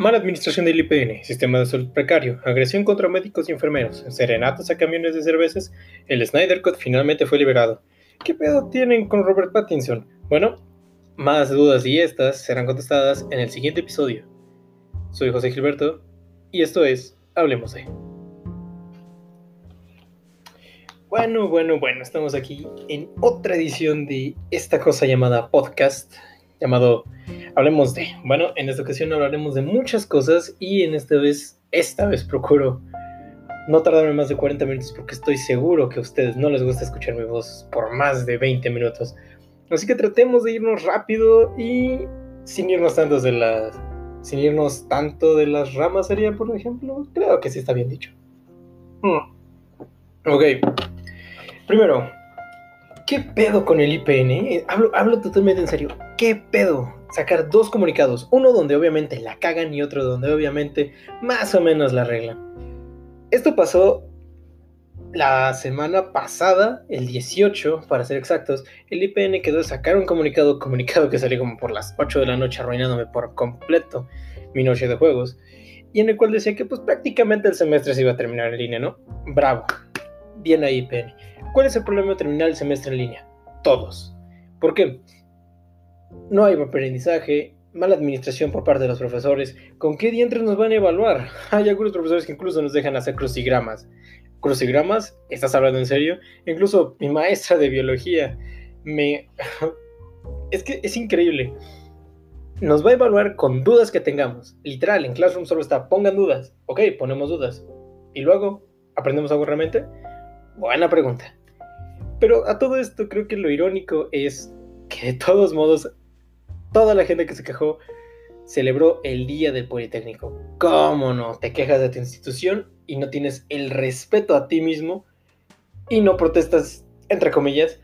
Mala administración del IPN, sistema de salud precario, agresión contra médicos y enfermeros, serenatas a camiones de cervezas, el Snyder Cut finalmente fue liberado. ¿Qué pedo tienen con Robert Pattinson? Bueno, más dudas y estas serán contestadas en el siguiente episodio. Soy José Gilberto y esto es Hablemos de. Bueno, bueno, bueno, estamos aquí en otra edición de esta cosa llamada podcast, llamado Hablemos de. Bueno, en esta ocasión hablaremos de muchas cosas y en esta vez, esta vez procuro no tardarme más de 40 minutos porque estoy seguro que a ustedes no les gusta escuchar mi voz por más de 20 minutos. Así que tratemos de irnos rápido y sin irnos tanto de las sin irnos tanto de las ramas sería, por ejemplo. Creo que sí está bien dicho. Hmm. Ok. Primero, ¿qué pedo con el IPN? Hablo, hablo totalmente en serio. ¿Qué pedo? Sacar dos comunicados. Uno donde obviamente la cagan y otro donde obviamente más o menos la arreglan. Esto pasó la semana pasada, el 18 para ser exactos, el IPN quedó de sacar un comunicado, comunicado que salió como por las 8 de la noche arruinándome por completo mi noche de juegos, y en el cual decía que pues prácticamente el semestre se iba a terminar en línea, ¿no? Bravo, bien ahí IPN. ¿Cuál es el problema de terminar el semestre en línea? Todos. ¿Por qué? No hay aprendizaje, mala administración por parte de los profesores. ¿Con qué dientes nos van a evaluar? Hay algunos profesores que incluso nos dejan hacer crucigramas crucigramas, ¿estás hablando en serio? Incluso mi maestra de biología me... es que es increíble. Nos va a evaluar con dudas que tengamos. Literal, en Classroom solo está, pongan dudas. Ok, ponemos dudas. ¿Y luego aprendemos algo realmente? Buena pregunta. Pero a todo esto creo que lo irónico es que de todos modos, toda la gente que se quejó celebró el Día del Politécnico. ¿Cómo no? Te quejas de tu institución y no tienes el respeto a ti mismo y no protestas, entre comillas,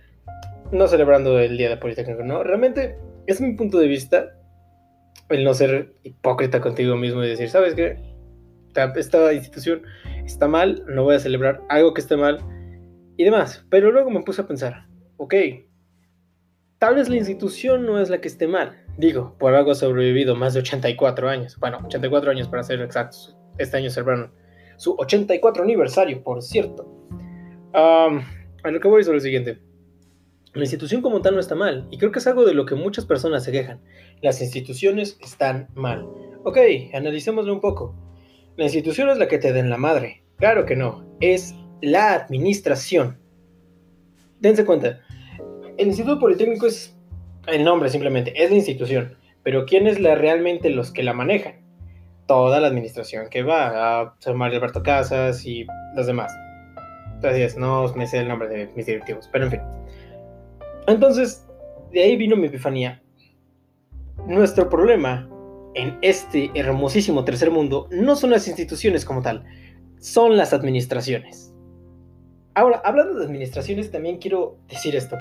no celebrando el Día del Politécnico, ¿no? Realmente es mi punto de vista el no ser hipócrita contigo mismo y decir, ¿sabes qué? Esta institución está mal, no voy a celebrar algo que esté mal y demás. Pero luego me puse a pensar, ok, tal vez la institución no es la que esté mal, Digo, por algo ha sobrevivido más de 84 años. Bueno, 84 años para ser exactos. Este año celebraron su 84 aniversario, por cierto. a lo que voy sobre lo siguiente. La institución como tal no está mal, y creo que es algo de lo que muchas personas se quejan. Las instituciones están mal. Ok, analicémoslo un poco. La institución es la que te den la madre. Claro que no, es la administración. Dense cuenta, el Instituto Politécnico es el nombre simplemente, es la institución, pero ¿quién es realmente los que la manejan? Toda la administración que va, a San Mario Alberto Casas y los demás. Entonces, no me sé el nombre de mis directivos, pero en fin. Entonces, de ahí vino mi epifanía. Nuestro problema en este hermosísimo tercer mundo no son las instituciones como tal, son las administraciones. Ahora, hablando de administraciones, también quiero decir esto.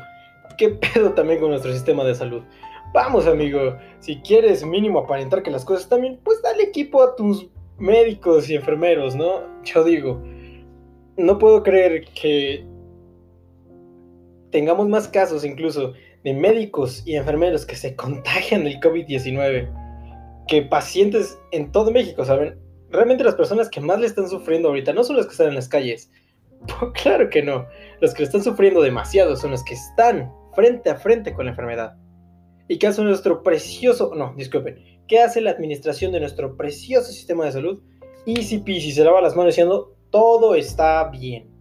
¿Qué pedo también con nuestro sistema de salud? Vamos, amigo, si quieres mínimo aparentar que las cosas están bien, pues dale equipo a tus médicos y enfermeros, ¿no? Yo digo, no puedo creer que tengamos más casos incluso de médicos y enfermeros que se contagian del COVID-19 que pacientes en todo México, ¿saben? Realmente las personas que más le están sufriendo ahorita no son las que están en las calles. claro que no. Los que le están sufriendo demasiado son los que están frente a frente con la enfermedad. ¿Y qué hace nuestro precioso, no, disculpen, qué hace la administración de nuestro precioso sistema de salud? Easy peasy, se lava las manos diciendo, todo está bien.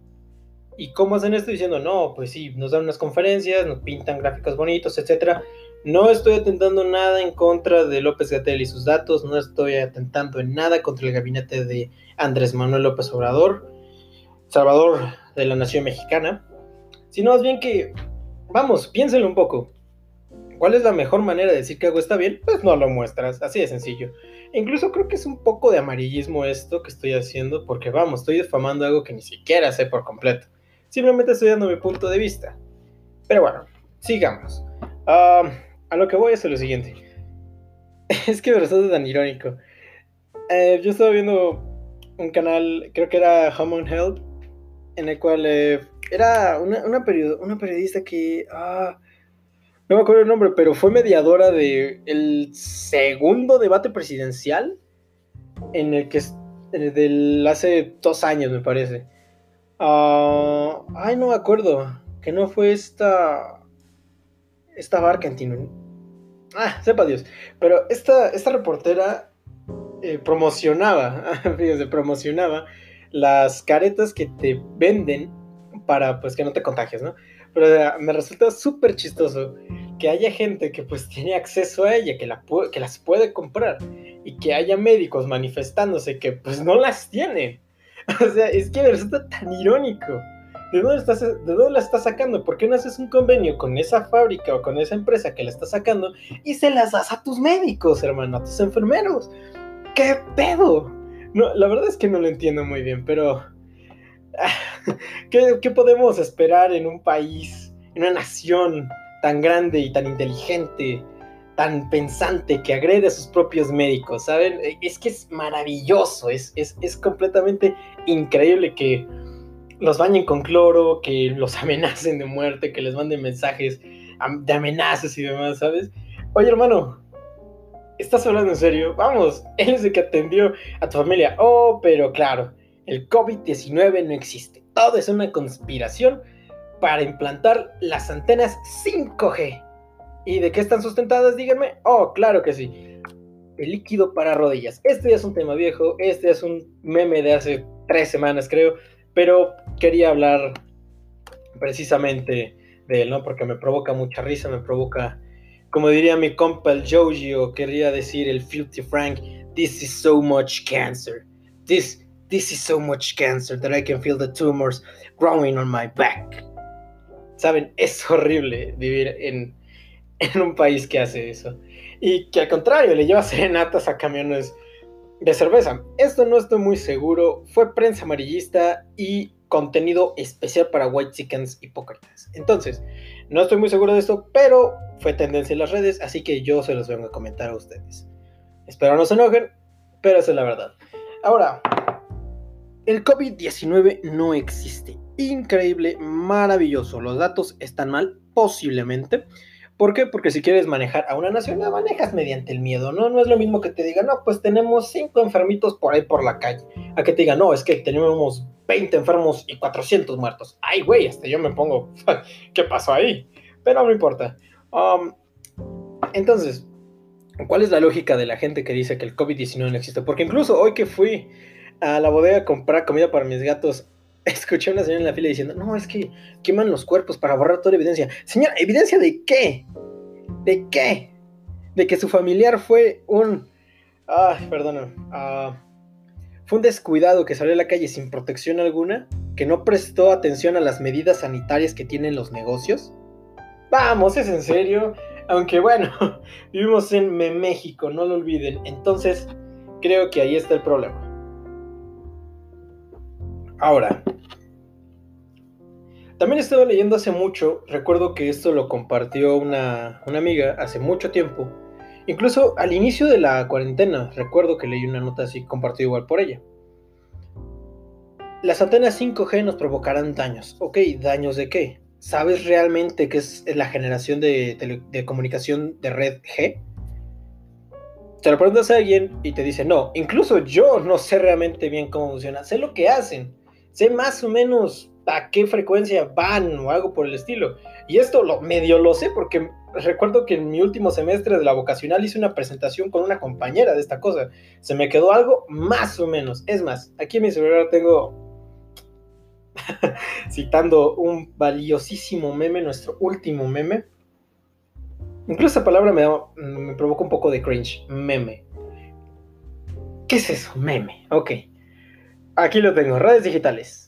¿Y cómo hacen esto? Diciendo, no, pues sí, nos dan unas conferencias, nos pintan gráficos bonitos, etc. No estoy atentando nada en contra de López Gatel y sus datos, no estoy atentando en nada contra el gabinete de Andrés Manuel López Obrador, Salvador de la nación mexicana, sino más bien que Vamos, piénsenlo un poco. ¿Cuál es la mejor manera de decir que algo está bien? Pues no lo muestras, así de sencillo. Incluso creo que es un poco de amarillismo esto que estoy haciendo, porque vamos, estoy defamando algo que ni siquiera sé por completo. Simplemente estoy dando mi punto de vista. Pero bueno, sigamos. a lo que voy es lo siguiente. es que me resulta tan irónico. Eh, yo estaba viendo un canal, creo que era Home on Health, en el cual eh, era una, una, periodista que... Ah, no me acuerdo el nombre, pero fue mediadora el segundo debate presidencial en el que del hace dos años me parece. Ah, ay, no me acuerdo. Que no fue esta. Esta barca en Ah, sepa Dios. Pero esta, esta reportera eh, promocionaba, fíjese, promocionaba las caretas que te venden para pues que no te contagies, ¿no? Pero me resulta súper chistoso que haya gente que pues tiene acceso a ella, que, la que las puede comprar y que haya médicos manifestándose que pues no las tienen. O sea, es que me resulta tan irónico. ¿De dónde, estás, ¿De dónde la estás sacando? ¿Por qué no haces un convenio con esa fábrica o con esa empresa que la está sacando y se las das a tus médicos, hermano, a tus enfermeros? ¿Qué pedo? No, la verdad es que no lo entiendo muy bien, pero ¿qué, podemos esperar en un país, en una nación tan grande y tan inteligente, tan pensante que agrede a sus propios médicos? ¿Saben? Es que es maravilloso, es, es, es completamente increíble que los bañen con cloro, que los amenacen de muerte, que les manden mensajes de amenazas y demás, ¿sabes? Oye, hermano, ¿estás hablando en serio? Vamos, él es el que atendió a tu familia. Oh, pero claro, el COVID-19 no existe. Todo es una conspiración para implantar las antenas 5G. ¿Y de qué están sustentadas? Díganme. Oh, claro que sí. El líquido para rodillas. Este es un tema viejo. Este es un meme de hace tres semanas, creo. Pero quería hablar precisamente de él, ¿no? Porque me provoca mucha risa, me provoca, como diría mi compa el Joji, o querría decir el Filthy Frank, this is so much cancer. This This is so much cancer that I can feel the tumors growing on my back. Saben, es horrible vivir en, en un país que hace eso. Y que al contrario, le lleva serenatas a camiones de cerveza. Esto no estoy muy seguro. Fue prensa amarillista y contenido especial para white chickens hipócritas. Entonces, no estoy muy seguro de esto, pero fue tendencia en las redes, así que yo se los vengo a comentar a ustedes. Espero no se enojen, pero esa es la verdad. Ahora, el COVID-19 no existe. Increíble, maravilloso. Los datos están mal, posiblemente. ¿Por qué? Porque si quieres manejar a una nación, la manejas mediante el miedo, ¿no? No es lo mismo que te digan, no, pues tenemos cinco enfermitos por ahí por la calle. A que te digan, no, es que tenemos 20 enfermos y 400 muertos. Ay, güey, hasta yo me pongo, ¿qué pasó ahí? Pero no importa. Um, entonces, ¿cuál es la lógica de la gente que dice que el COVID-19 no existe? Porque incluso hoy que fui a la bodega a comprar comida para mis gatos, escuché a una señora en la fila diciendo, no, es que queman los cuerpos para borrar toda evidencia. Señora, ¿evidencia de qué? ¿De qué? De que su familiar fue un... Ah, perdona. Ah, fue un descuidado que salió a la calle sin protección alguna, que no prestó atención a las medidas sanitarias que tienen los negocios. Vamos, es en serio. Aunque bueno, vivimos en México, no lo olviden. Entonces, creo que ahí está el problema. Ahora, también estaba leyendo hace mucho, recuerdo que esto lo compartió una, amiga hace mucho tiempo, incluso al inicio de la cuarentena, recuerdo que leí una nota así compartida igual por ella. Las antenas 5G nos provocarán daños. Ok, ¿daños de qué? ¿Sabes realmente qué es la generación de, de comunicación de red G? Te lo preguntas a alguien y te dice, no, incluso yo no sé realmente bien cómo funciona, sé lo que hacen, sé más o menos a qué frecuencia van o algo por el estilo. Y esto lo medio lo sé porque recuerdo que en mi último semestre de la vocacional hice una presentación con una compañera de esta cosa. Se me quedó algo más o menos. Es más, aquí en mi celular tengo citando un valiosísimo meme, nuestro último meme. Incluso esa palabra me, me provoca un poco de cringe. Meme. ¿Qué es eso? Meme. Ok. Aquí lo tengo, redes digitales.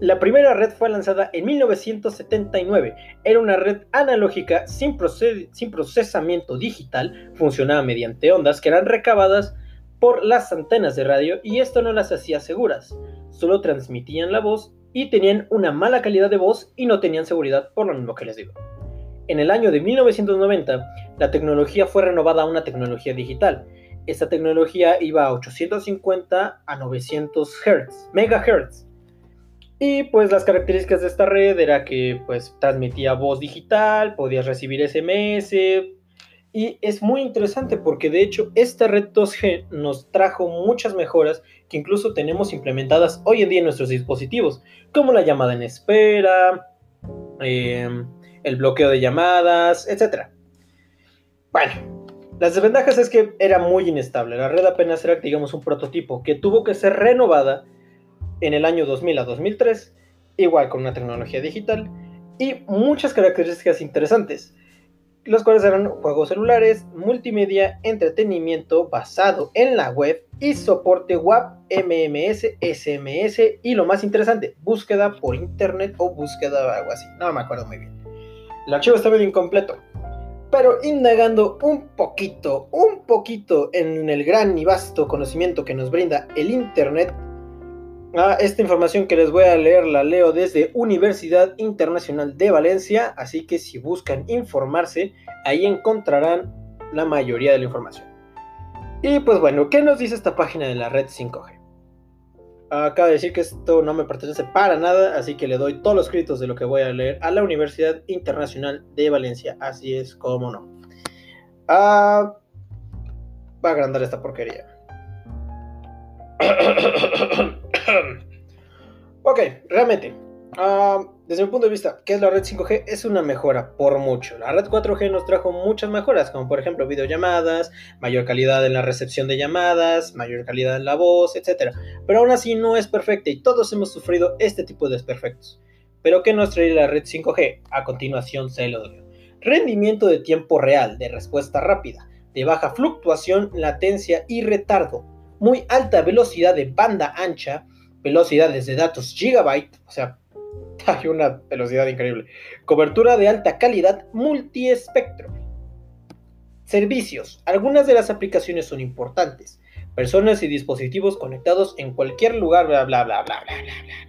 La primera red fue lanzada en 1979. Era una red analógica sin, procesamiento digital, funcionaba mediante ondas que eran recabadas por las antenas de radio y esto no las hacía seguras. Solo transmitían la voz y tenían una mala calidad de voz y no tenían seguridad por lo mismo que les digo. En el año de 1990, la tecnología fue renovada a una tecnología digital esta tecnología iba a 850 a 900 Hz, megahertz. Y pues las características de esta red era que pues transmitía voz digital, podías recibir SMS Y es muy interesante porque de hecho esta red 2G nos trajo muchas mejoras que incluso tenemos implementadas hoy en día en nuestros dispositivos, como la llamada en espera, em, el bloqueo de llamadas, etc. Bueno, las desventajas es que era muy inestable. La red apenas era, digamos, un prototipo que tuvo que ser renovada en el año 2000 a 2003, igual con una tecnología digital y muchas características interesantes los cuales eran juegos celulares, multimedia, entretenimiento basado en la web y soporte WAP, MMS, SMS y lo más interesante, búsqueda por internet o búsqueda o algo así, no me acuerdo muy bien. El archivo está medio incompleto, pero indagando un poquito, un poquito en el gran y vasto conocimiento que nos brinda el internet, Ah, esta información que les voy a leer la leo desde Universidad Internacional de Valencia, así que si buscan informarse, ahí encontrarán la mayoría de la información. Y pues bueno, ¿qué nos dice esta página de la red 5G? Acaba de decir que esto no me pertenece para nada, así que le doy todos los créditos de lo que voy a leer a la Universidad Internacional de Valencia, así es como no. Ah, va a agrandar esta porquería. ok, realmente, ah, desde mi punto de vista, ¿qué es la red 5G? Es una mejora por mucho. La red 4G nos trajo muchas mejoras, como por ejemplo videollamadas, mayor calidad en la recepción de llamadas, mayor calidad en la voz, etc. Pero aún así no es perfecta y todos hemos sufrido este tipo de desperfectos. Pero ¿qué nos trae la red 5G? A continuación se lo doy. Rendimiento de tiempo real, de respuesta rápida, de baja fluctuación, latencia y retardo muy alta velocidad de banda ancha, velocidades de datos gigabyte, o sea, hay una velocidad increíble, cobertura de alta calidad multiespectro. Servicios. Algunas de las aplicaciones son importantes. Personas y dispositivos conectados en cualquier lugar, bla, bla, bla, bla, bla, bla, bla.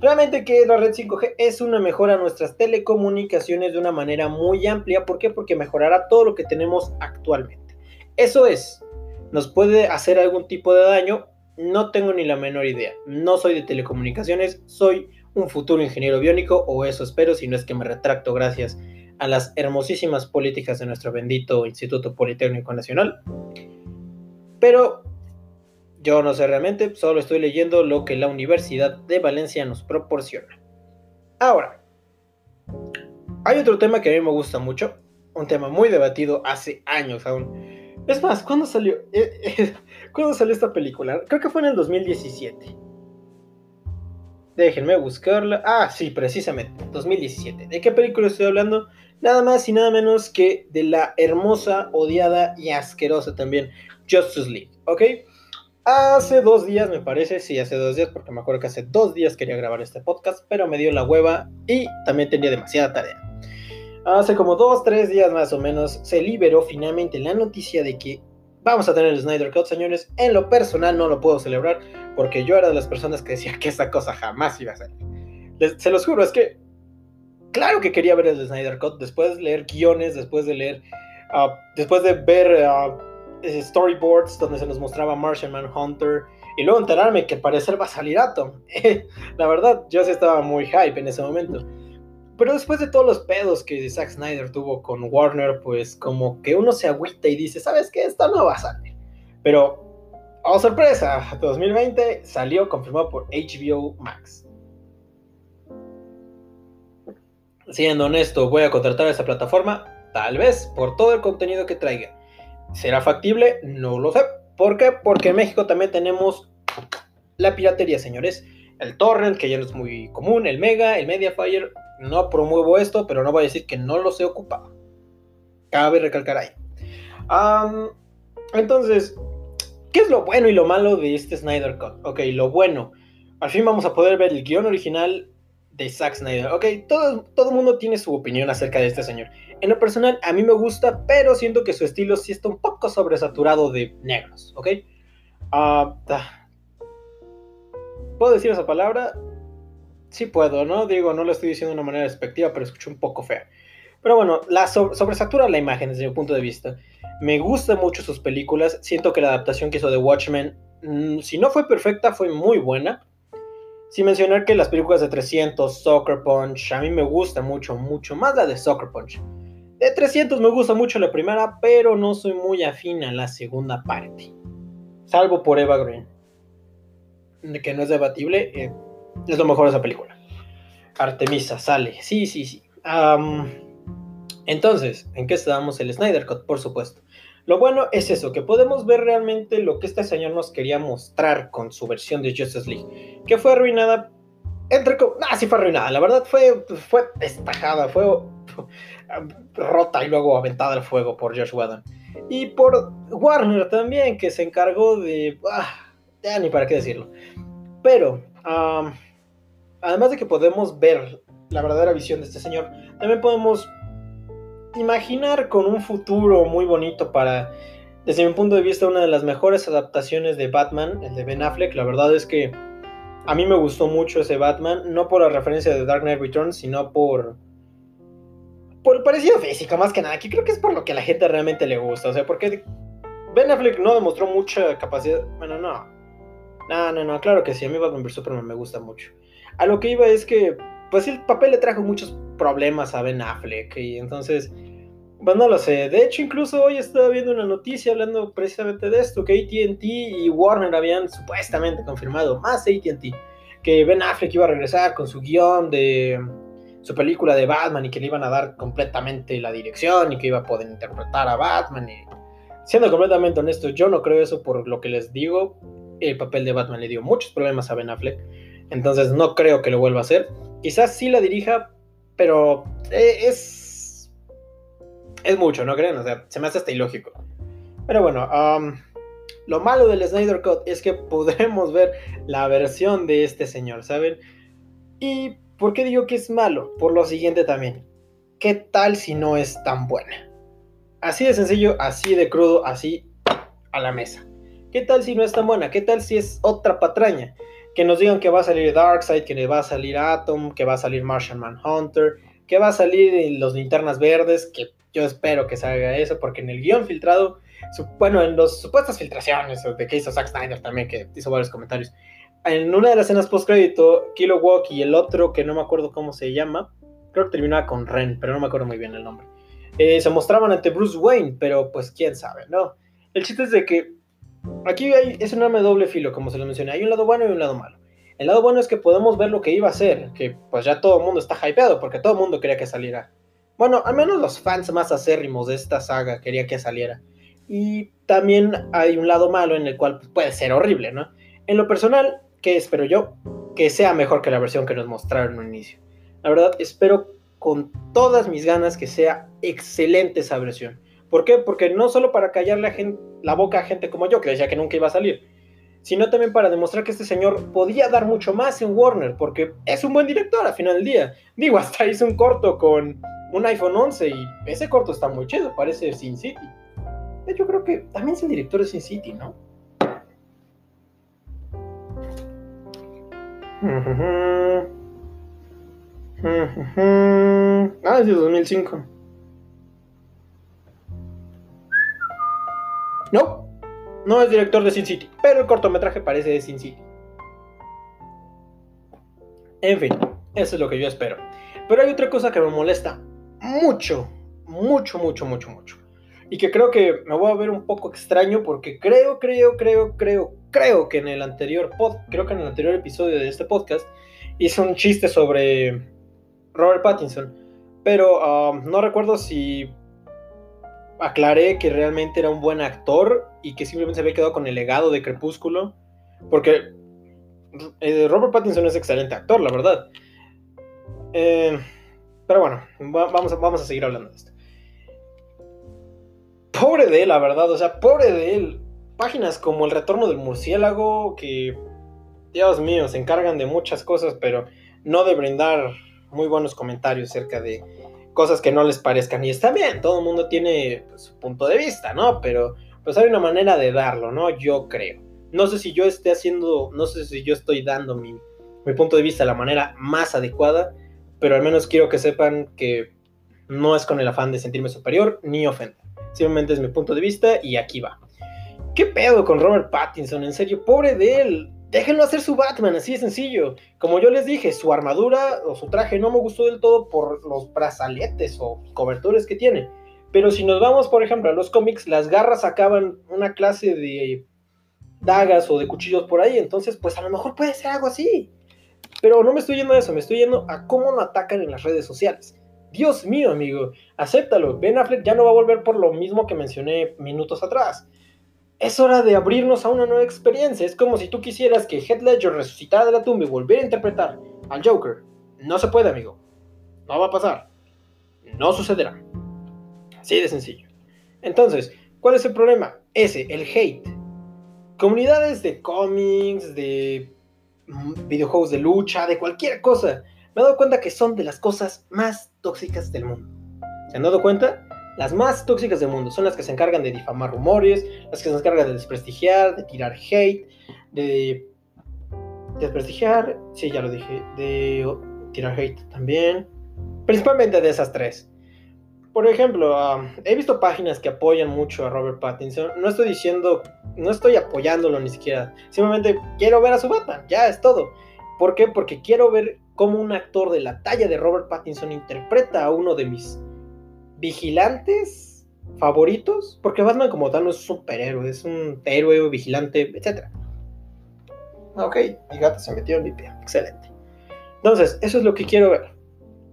Realmente que la red 5G es una mejora a nuestras telecomunicaciones de una manera muy amplia. ¿Por qué? Porque mejorará todo lo que tenemos actualmente. Eso es, nos puede hacer algún tipo de daño, no tengo ni la menor idea. No soy de telecomunicaciones, soy un futuro ingeniero biónico, o eso espero, si no es que me retracto gracias a las hermosísimas políticas de nuestro bendito Instituto Politécnico Nacional. Pero yo no sé realmente, solo estoy leyendo lo que la Universidad de Valencia nos proporciona. Ahora, hay otro tema que a mí me gusta mucho, un tema muy debatido hace años aún es más, ¿cuándo salió? ¿Cuándo salió esta película? Creo que fue en el 2017. Déjenme buscarla. Ah, sí, precisamente, 2017. ¿De qué película estoy hablando? Nada más y nada menos que de la hermosa, odiada y asquerosa también Justice League, ¿ok? Hace dos días, me parece, sí, hace dos días, porque me acuerdo que hace dos días quería grabar este podcast, pero me dio la hueva y también tenía demasiada tarea. Hace como dos, tres días más o menos se liberó finalmente la noticia de que vamos a tener el Snyder Cut, señores. En lo personal no lo puedo celebrar porque yo era de las personas que decía que esa cosa jamás iba a salir. se los juro, es que claro que quería ver el Snyder Cut después de leer guiones, después de leer, ah, después de ver ah, storyboards donde se nos mostraba Martian Manhunter y luego enterarme que al parecer va a salir Atom. la verdad, yo sí estaba muy hype en ese momento. Pero después de todos los pedos que Zack Snyder tuvo con Warner, pues como que uno se agüita y dice, ¿sabes qué? Esto no va a salir. Pero, oh sorpresa, 2020 salió confirmado por HBO Max. Siendo honesto, voy a contratar a esa plataforma, tal vez por todo el contenido que traiga. ¿Será factible? No lo sé. ¿Por qué? Porque en México también tenemos la piratería, señores. El torrent, que ya no es muy común, el Mega, el Mediafire, no promuevo esto, pero no voy a decir que no lo sé ocupado. Cabe recalcar ahí. entonces, ¿qué es lo bueno y lo malo de este Snyder Cut? Ok, lo bueno. Al fin vamos a poder ver el guion original de Zack Snyder. Ok, todo, todo el mundo tiene su opinión acerca de este señor. En lo personal, a mí me gusta, pero siento que su estilo sí está un poco sobresaturado de negros. Ok. Ah, ¿Puedo decir esa palabra? Sí puedo, ¿no? Digo, no lo estoy diciendo de una manera despectiva, pero escucho un poco fea. Pero bueno, la sobresatura la imagen desde mi punto de vista. Me gustan mucho sus películas. Siento que la adaptación que hizo de Watchmen, mm, si no fue perfecta, fue muy buena. Sin mencionar que las películas de 300, Soccer Punch, a mí me gusta mucho, mucho más la de Soccer Punch. De 300 me gusta mucho la primera, pero no soy muy afín a la segunda parte. Salvo por Eva Green. Que no es debatible, eh, es lo mejor de esa película. Artemisa sale, sí, sí, sí. entonces, ¿en qué estábamos? El Snyder Cut, por supuesto. Lo bueno es eso, que podemos ver realmente lo que este señor nos quería mostrar con su versión de Justice League, que fue arruinada, entre... Ah, sí fue arruinada, la verdad fue, fue destajada, fue rota y luego aventada al fuego por Josh Whedon. Y por Warner también, que se encargó de... Ah, ya ni para qué decirlo. Pero, además de que podemos ver la verdadera visión de este señor, también podemos imaginar con un futuro muy bonito para, desde mi punto de vista, una de las mejores adaptaciones de Batman, el de Ben Affleck. La verdad es que a mí me gustó mucho ese Batman, no por la referencia de Dark Knight Returns, sino por por el parecido físico, más que nada, que creo que es por lo que a la gente realmente le gusta. O sea, porque Ben Affleck no demostró mucha capacidad. Bueno, no. No, no, no, claro que sí. A mí Batman vs Superman me gusta mucho. A lo que iba es que, pues el papel le trajo muchos problemas a Ben Affleck. Y entonces, pues no lo sé. De hecho, incluso hoy estaba viendo una noticia hablando precisamente de esto: que ATT y Warner habían supuestamente confirmado, más ATT, que Ben Affleck iba a regresar con su guion de su película de Batman y que le iban a dar completamente la dirección y que iba a poder interpretar a Batman. Siendo completamente honesto, yo no creo eso por lo que les digo. El papel de Batman le dio muchos problemas a Ben Affleck. Entonces no creo que lo vuelva a hacer. Quizás sí la dirija, pero eh, es. Es mucho, ¿no creen? O sea, se me hace hasta ilógico. Pero bueno, lo malo del Snyder Cut es que podremos ver la versión de este señor, ¿saben? Y ¿Por qué digo que es malo? Por lo siguiente también. ¿Qué tal si no es tan buena? Así de sencillo, así de crudo, así a la mesa. ¿Qué tal si no es tan buena? ¿Qué tal si es otra patraña? Que nos digan que va a salir Darkseid, que va a salir Atom, que va a salir Martian Manhunter, que va a salir los linternas verdes, que yo espero que salga eso, porque en el guion filtrado, bueno, en las supuestas filtraciones de que hizo Zack Snyder también, que hizo varios comentarios, en una de las escenas post crédito, Kilo Walk y el otro que no me acuerdo cómo se llama, creo que terminaba con Ren, pero no me acuerdo muy bien el nombre. Eh, se mostraban ante Bruce Wayne, pero pues quién sabe, ¿no? El chiste es de que aquí es un arma de doble filo, como se lo mencioné. Hay un lado bueno y un lado malo. El lado bueno es que podemos ver lo que iba a ser, que pues ya todo el mundo está hypeado, porque todo el mundo quería que saliera. Bueno, al menos los fans más acérrimos de esta saga querían que saliera. Y también hay un lado malo en el cual puede ser horrible, ¿no? En lo personal, que espero yo que sea mejor que la versión que nos mostraron un inicio. La verdad, espero con todas mis ganas que sea excelente esa versión. ¿Por qué? Porque no solo para callar la, boca a gente como yo, que decía que nunca iba a salir, sino también para demostrar que este señor podía dar mucho más en Warner, porque es un buen director al final del día. Digo, hasta hizo un corto con un iPhone 11 y ese corto está muy chido, parece Sin City. Hecho, creo que también es el director de Sin City, ¿no? Ah, es de 2005. No, no es director de Sin City, pero el cortometraje parece de Sin City. En fin, eso es lo que yo espero. Pero hay otra cosa que me molesta mucho, mucho, mucho, mucho, mucho. Y que creo que me voy a ver un poco extraño porque creo, creo, creo, creo, creo que en el anterior pod, creo que en el anterior episodio de este podcast hice un chiste sobre Robert Pattinson, pero um, no recuerdo si aclaré que realmente era un buen actor y que simplemente se había quedado con el legado de Crepúsculo, porque eh, Robert Pattinson es excelente actor, la verdad. Eh, pero bueno, vamos, a, vamos a seguir hablando de esto. Pobre de él, la verdad, o sea, pobre de él páginas como El Retorno del Murciélago, que, Dios mío, se encargan de muchas cosas, pero no de brindar muy buenos comentarios acerca de cosas que no les parezcan. Y está bien, todo el mundo tiene pues, su punto de vista, ¿no? Pero pues hay una manera de darlo, ¿no? Yo creo. No sé si yo esté haciendo, no sé si yo estoy dando mi, mi punto de vista de la manera más adecuada, pero al menos quiero que sepan que no es con el afán de sentirme superior ni ofender. Simplemente es mi punto de vista y aquí va. ¿Qué pedo con Robert Pattinson? En serio, pobre de él. Déjenlo hacer su Batman, así de sencillo. Como yo les dije, su armadura o su traje no me gustó del todo por los brazaletes o cobertores que tiene. Pero si nos vamos, por ejemplo, a los cómics, las garras acaban una clase de dagas o de cuchillos por ahí. Entonces, pues a lo mejor puede ser algo así. Pero no me estoy yendo a eso, me estoy yendo a cómo lo atacan en las redes sociales. Dios mío, amigo, acéptalo. Ben Affleck ya no va a volver por lo mismo que mencioné minutos atrás. Es hora de abrirnos a una nueva experiencia. Es como si tú quisieras que Heath Ledger resucitara de la tumba y volviera a interpretar al Joker. No se puede, amigo. No va a pasar. No sucederá. Así de sencillo. Entonces, ¿cuál es el problema? Ese, el hate. Comunidades de cómics, de mm, videojuegos de lucha, de cualquier cosa. Me he dado cuenta que son de las cosas más tóxicas del mundo. ¿Se han dado cuenta? Las más tóxicas del mundo son las que se encargan de difamar rumores, las que se encargan de desprestigiar, de tirar hate, de desprestigiar, sí, ya lo dije, de tirar hate también. Principalmente de esas tres. Por ejemplo, he visto páginas que apoyan mucho a Robert Pattinson. No estoy diciendo, no estoy apoyándolo ni siquiera. Simplemente quiero ver a su Batman, ya es todo. ¿Por qué? Porque quiero ver cómo un actor de la talla de Robert Pattinson interpreta a uno de mis vigilantes favoritos. Porque Batman como tal no es un superhéroe, es un héroe, vigilante, etc. Ok, mi gato se metió en mi pie. Excelente. Entonces, eso es lo que quiero ver.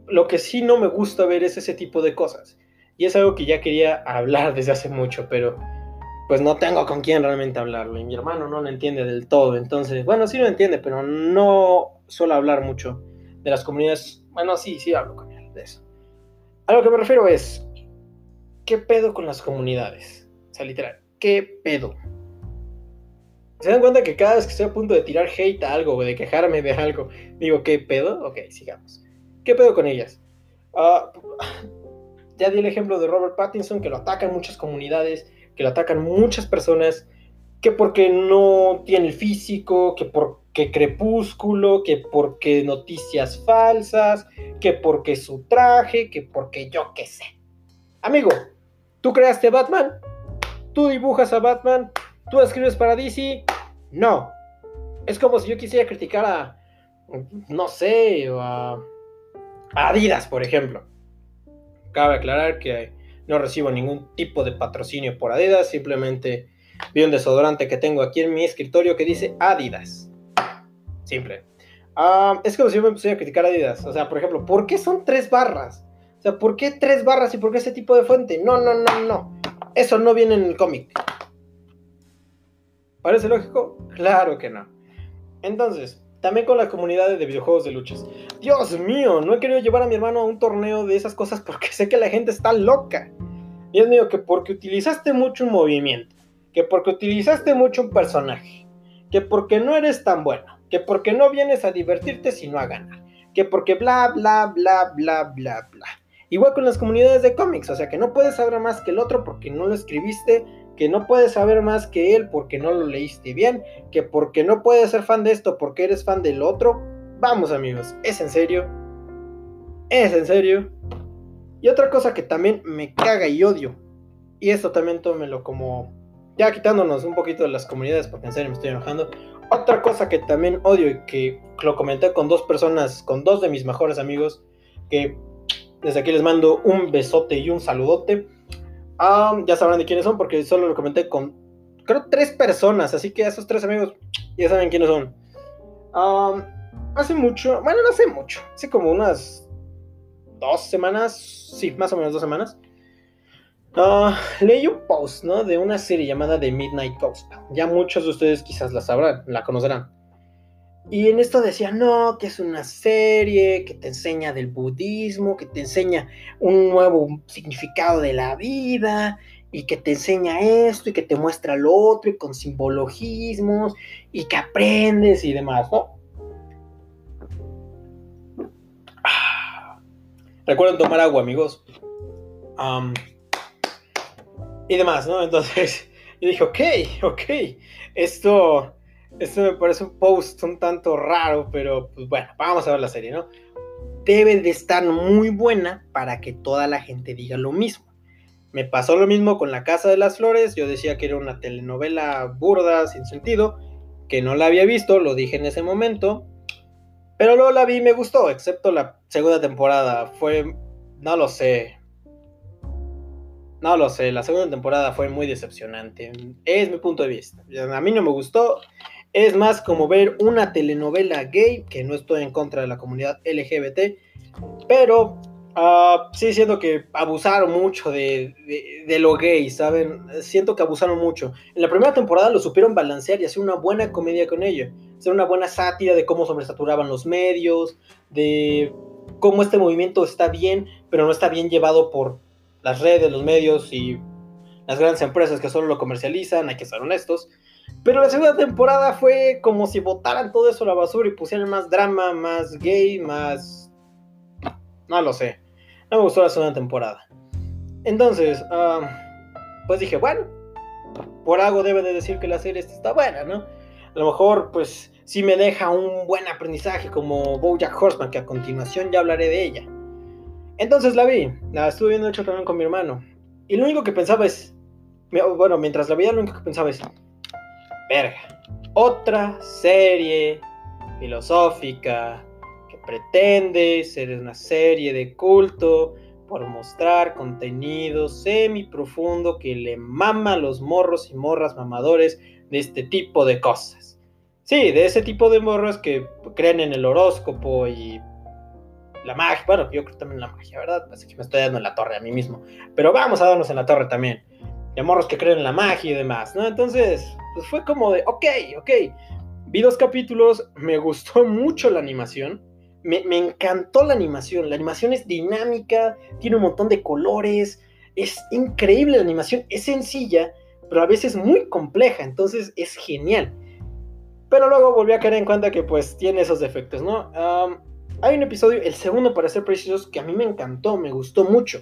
Lo que sí no me gusta ver es ese tipo de cosas. Y es algo que ya quería hablar desde hace mucho, pero pues no tengo con quién realmente hablarlo. Y mi hermano no lo entiende del todo. Entonces, bueno, sí lo entiende, pero no suelo hablar mucho de las comunidades. Bueno, sí, sí hablo con él de eso. A lo que me refiero es, ¿qué pedo con las comunidades? O sea, literal, ¿qué pedo? ¿Se dan cuenta que cada vez que estoy a punto de tirar hate a algo o de quejarme de algo, digo, ¿qué pedo? Ok, sigamos. ¿Qué pedo con ellas? Ah, ya di el ejemplo de Robert Pattinson, que lo atacan muchas comunidades, que lo atacan muchas personas, que porque no tiene el físico, que porque crepúsculo, que porque noticias falsas, que porque su traje, que porque yo qué sé. Amigo, ¿tú creaste Batman? ¿Tú dibujas a Batman? ¿Tú escribes para DC? No. Es como si yo quisiera criticar a, no sé, a Adidas, por ejemplo. Cabe aclarar que no recibo ningún tipo de patrocinio por Adidas, simplemente vi un desodorante que tengo aquí en mi escritorio que dice Adidas. Simple. Ah, es como si yo me pusiera a criticar Adidas. O sea, por ejemplo, ¿por qué son tres barras? O sea, ¿por qué tres barras y por qué ese tipo de fuente? No, no, no, no. Eso no viene en el cómic. ¿Parece lógico? Claro que no. Entonces, también con las comunidades de videojuegos de luchas. Dios mío, no he querido llevar a mi hermano a un torneo de esas cosas porque sé que la gente está loca. Dios mío, que porque utilizaste mucho un movimiento, que porque utilizaste mucho un personaje, que porque no eres tan bueno, que porque no vienes a divertirte sino a ganar, que porque bla, bla, bla, bla, bla, bla. Igual con las comunidades de cómics, o sea que no puedes saber más que el otro porque no lo escribiste que no puedes saber más que él porque no lo leíste bien, que porque no puedes ser fan de esto porque eres fan del otro. Vamos amigos, es en serio. Es en serio. Y otra cosa que también me caga y odio, y esto también tómelo como ya quitándonos un poquito de las comunidades porque en serio me estoy enojando. Otra cosa que también odio y que lo comenté con dos personas, con dos de mis mejores amigos, que desde aquí les mando un besote y un saludote ya sabrán de quiénes son porque solo lo comenté con, creo, tres personas. Así que esos tres amigos ya saben quiénes son. hace mucho, bueno, no hace mucho, hace como unas dos semanas, sí, más o menos dos semanas. Uh, leí un post, ¿no? De una serie llamada The Midnight Ghost. Ya muchos de ustedes quizás la sabrán, la conocerán. Y en esto decía, no, que es una serie que te enseña del budismo, que te enseña un nuevo significado de la vida, y que te enseña esto, y que te muestra lo otro, y con simbologismos, y que aprendes y demás, ¿no? Recuerden tomar agua, amigos. Y demás, ¿no? Entonces, yo dije, ok, ok, esto esto me parece un post un tanto raro, pero pues bueno, vamos a ver la serie, ¿no? Debe de estar muy buena para que toda la gente diga lo mismo. Me pasó lo mismo con La Casa de las Flores, yo decía que era una telenovela burda, sin sentido, que no la había visto, lo dije en ese momento. Pero luego la vi y me gustó, excepto la segunda temporada. Fue, no lo sé. No lo sé, la segunda temporada fue muy decepcionante. Es mi punto de vista. A mí no me gustó. Es más como ver una telenovela gay, que no estoy en contra de la comunidad LGBT, pero uh, sí siento que abusaron mucho de, de, lo gay, ¿saben? Siento que abusaron mucho. En la primera temporada lo supieron balancear y hacer una buena comedia con ello. Hacer una buena sátira de cómo sobresaturaban los medios, de cómo este movimiento está bien, pero no está bien llevado por las redes, los medios y las grandes empresas que solo lo comercializan, hay que ser honestos. Pero la segunda temporada fue como si botaran todo eso a la basura y pusieran más drama, más gay, más... No lo sé. No me gustó la segunda temporada. Entonces, pues dije, bueno, por algo debe de decir que la serie está buena, ¿no? A lo mejor, pues, sí me deja un buen aprendizaje como Bojack Horseman, que a continuación ya hablaré de ella. Entonces la vi, la estuve viendo hecho también con mi hermano. Y lo único que pensaba es, bueno, mientras la veía lo único que pensaba es, verga, otra serie filosófica que pretende ser una serie de culto por mostrar contenido semi profundo que le mama a los morros y morras mamadores de este tipo de cosas. Sí, de ese tipo de morros que creen en el horóscopo y la magia. Bueno, yo creo también en la magia, ¿verdad? Así que me estoy dando en la torre a mí mismo. Pero vamos a darnos en la torre también. De morros que creen en la magia y demás, ¿no? Entonces, pues fue como de, ok, ok. Vi dos capítulos, me gustó mucho la animación. Me, me, encantó la animación. La animación es dinámica, tiene un montón de colores. Es increíble la animación. Es sencilla, pero a veces muy compleja. Entonces es genial. Pero luego volví a caer en cuenta que pues tiene esos defectos, ¿no? Hay un episodio, el segundo para ser precisos, que a mí me encantó, me gustó mucho.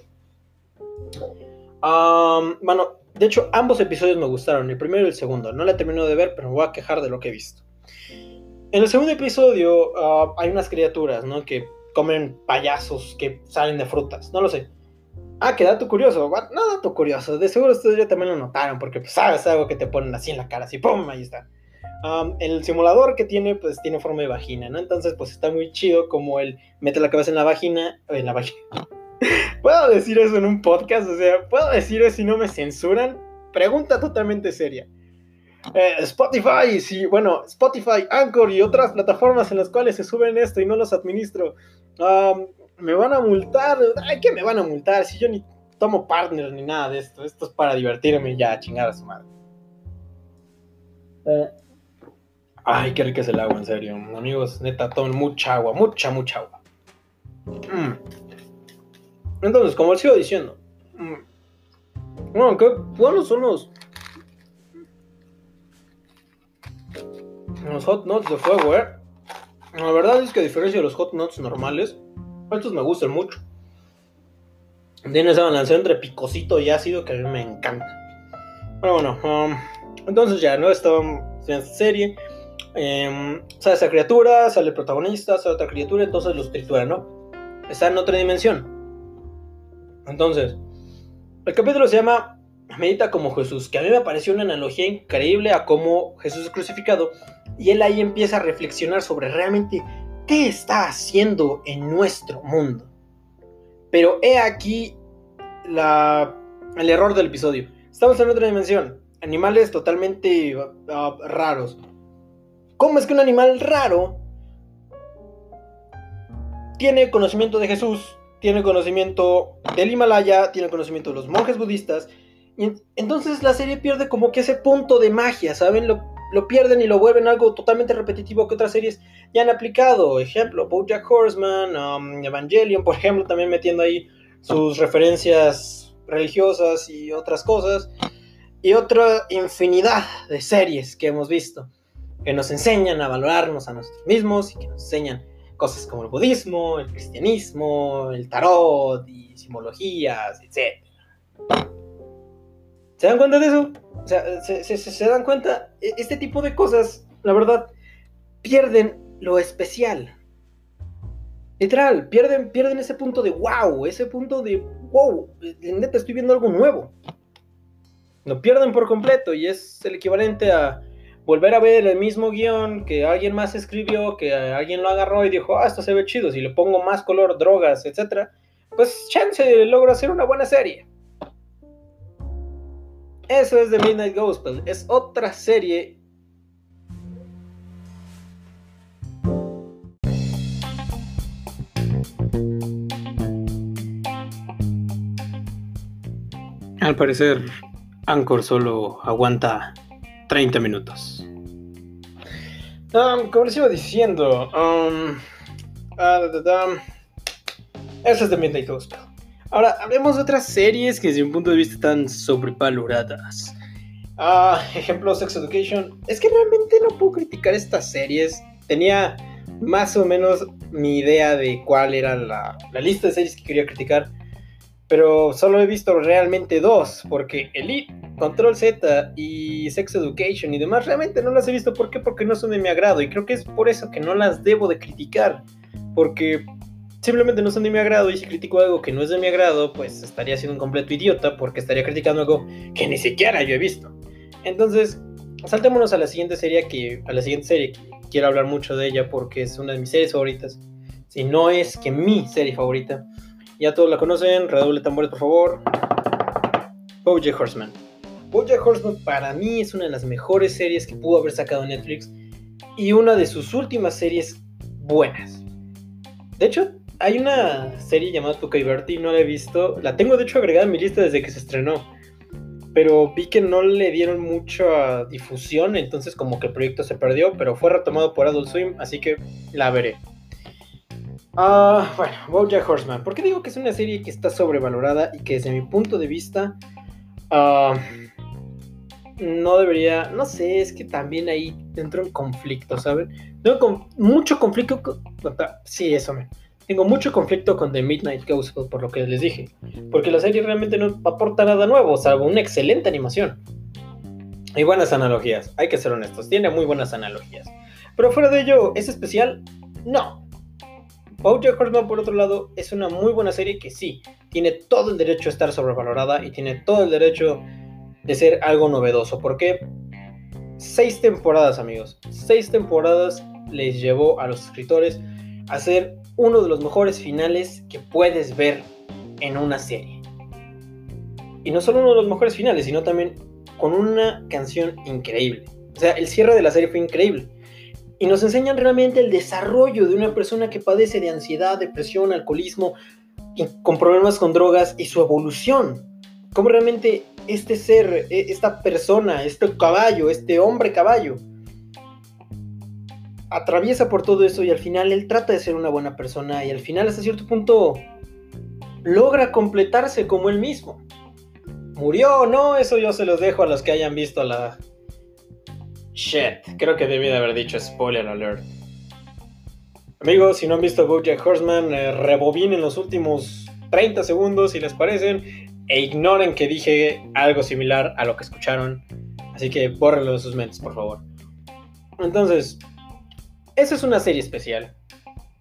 bueno, de hecho, ambos episodios me gustaron, el primero y el segundo. No la termino de ver, pero me voy a quejar de lo que he visto. En el segundo episodio ah, hay unas criaturas, ¿no? Que comen payasos que salen de frutas. No lo sé. Ah, qué dato curioso. No, dato curioso. De seguro ustedes ya también lo notaron, porque pues, sabes algo que te ponen así en la cara, así, ¡pum! Ahí está. El simulador que tiene, pues tiene forma de vagina, ¿no? Entonces, pues está muy chido como él mete la cabeza en la vagina, en la vagina, ¿Puedo decir eso en un podcast? O sea, ¿puedo decir eso si no me censuran? Pregunta totalmente seria. Eh, Spotify, sí, bueno, Spotify, Anchor y otras plataformas en las cuales se suben esto y no los administro. me van a multar. Ay, ¿qué me van a multar? Si yo ni tomo partner ni nada de esto. Esto es para divertirme ya, chingar a su madre. Eh, ay, qué rica es el agua, en serio. Amigos, neta, tomen mucha agua, mucha, mucha agua. Mm. Entonces, como les sigo diciendo, mm, bueno, qué buenos son los, hot nuts de fuego, eh. La verdad es que a diferencia de los hot nuts normales, estos me gustan mucho. Tiene esa balance entre picosito y ácido que a mí me encanta. Pero bueno, um, entonces ya, ¿no? Esta, esta serie. Eh, sale esa criatura, sale el protagonista, sale otra criatura, entonces los tritura, ¿no? Está en otra dimensión. Entonces, el capítulo se llama Medita como Jesús, que a mí me pareció una analogía increíble a cómo Jesús es crucificado y él ahí empieza a reflexionar sobre realmente qué está haciendo en nuestro mundo. Pero he aquí el error del episodio. Estamos en otra dimensión, animales totalmente uh, raros. ¿Cómo es que un animal raro tiene conocimiento de Jesús tiene conocimiento del Himalaya, tiene conocimiento de los monjes budistas. Y entonces la serie pierde como que ese punto de magia, ¿saben? Lo, lo, pierden y lo vuelven algo totalmente repetitivo que otras series ya han aplicado. Ejemplo, Bojack Horseman, um, Evangelion, por ejemplo, también metiendo ahí sus referencias religiosas y otras cosas. Y otra infinidad de series que hemos visto que nos enseñan a valorarnos a nosotros mismos y que nos enseñan cosas como el budismo, el cristianismo, el tarot y simbologías, etc. ¿Se dan cuenta de eso? O sea, se, dan cuenta, e, este tipo de cosas, la verdad, pierden lo especial. Literal, pierden, pierden ese punto de wow, ese punto de wow, neta estoy viendo algo nuevo. Lo pierden por completo y es el equivalente a volver a ver el mismo guion que alguien más escribió, que alguien lo agarró y dijo, ah, esto se ve chido, si le pongo más color, drogas, etc., pues chance logro hacer una buena serie. Eso es The Midnight Gospel, es otra serie Al parecer, Anchor solo aguanta 30 minutos. Como les iba diciendo, um, eso es de Midnight Gospel. Ahora, hablemos de otras series que desde un punto de vista están sobrevaloradas. Ah, ejemplo, Sex Education. Es que realmente no puedo criticar estas series. Tenía más o menos mi idea de cuál era la, la lista de series que quería criticar pero solo he visto realmente dos, porque Elite, Control Z y Sex Education y demás realmente no las he visto. ¿Por qué? Porque no son de mi agrado y creo que es por eso que no las debo de criticar, porque simplemente no son de mi agrado y si critico algo que no es de mi agrado, pues estaría siendo un completo idiota porque estaría criticando algo que ni siquiera yo he visto. Entonces, saltémonos a la siguiente serie que a la siguiente serie quiero hablar mucho de ella porque es una de mis series favoritas. Si no es que mi serie favorita. Ya todos la conocen, redoble tambores por favor. BoJack Horseman. BoJack Horseman para mí es una de las mejores series que pudo haber sacado Netflix y una de sus últimas series buenas. De hecho, hay una serie llamada Tuca y Bertie, no la he visto. La tengo de hecho agregada en mi lista desde que se estrenó. Pero vi que no le dieron mucha difusión, entonces como que el proyecto se perdió, pero fue retomado por Adult Swim, así que la veré. Ah, bueno, BoJack Horseman. ¿Por qué digo que es una serie que está sobrevalorada y que desde mi punto de vista ah, no debería, no sé, es que también ahí entro en conflicto, ¿saben? Tengo mucho conflicto, con, sí, eso me. Tengo mucho conflicto con The Midnight Gospel por lo que les dije, porque la serie realmente no aporta nada nuevo, salvo una excelente animación. Y buenas analogías, hay que ser honestos, tiene muy buenas analogías. Pero fuera de ello, ¿es especial? No, BoJack Horseman, por otro lado, es una muy buena serie que sí, tiene todo el derecho a estar sobrevalorada y tiene todo el derecho de ser algo novedoso. Porque seis temporadas, amigos, seis temporadas les llevó a los escritores a ser uno de los mejores finales que puedes ver en una serie. Y no solo uno de los mejores finales, sino también con una canción increíble. O sea, el cierre de la serie fue increíble y nos enseñan realmente el desarrollo de una persona que padece de ansiedad, depresión, alcoholismo, y con problemas con drogas y su evolución. Cómo realmente este ser, e, esta persona, este caballo, este hombre caballo, atraviesa por todo eso y al final él trata de ser una buena persona y al final hasta cierto punto logra completarse como él mismo. ¿Murió o no? Eso yo se los dejo a los que hayan visto la, Shit, creo que debí de haber dicho spoiler alert. Amigos, si no han visto BoJack Horseman, eh, rebobinen los últimos 30 segundos si les parecen e ignoren que dije algo similar a lo que escucharon. Así que bórrenlo de sus mentes, por favor. Entonces, eso es una serie especial.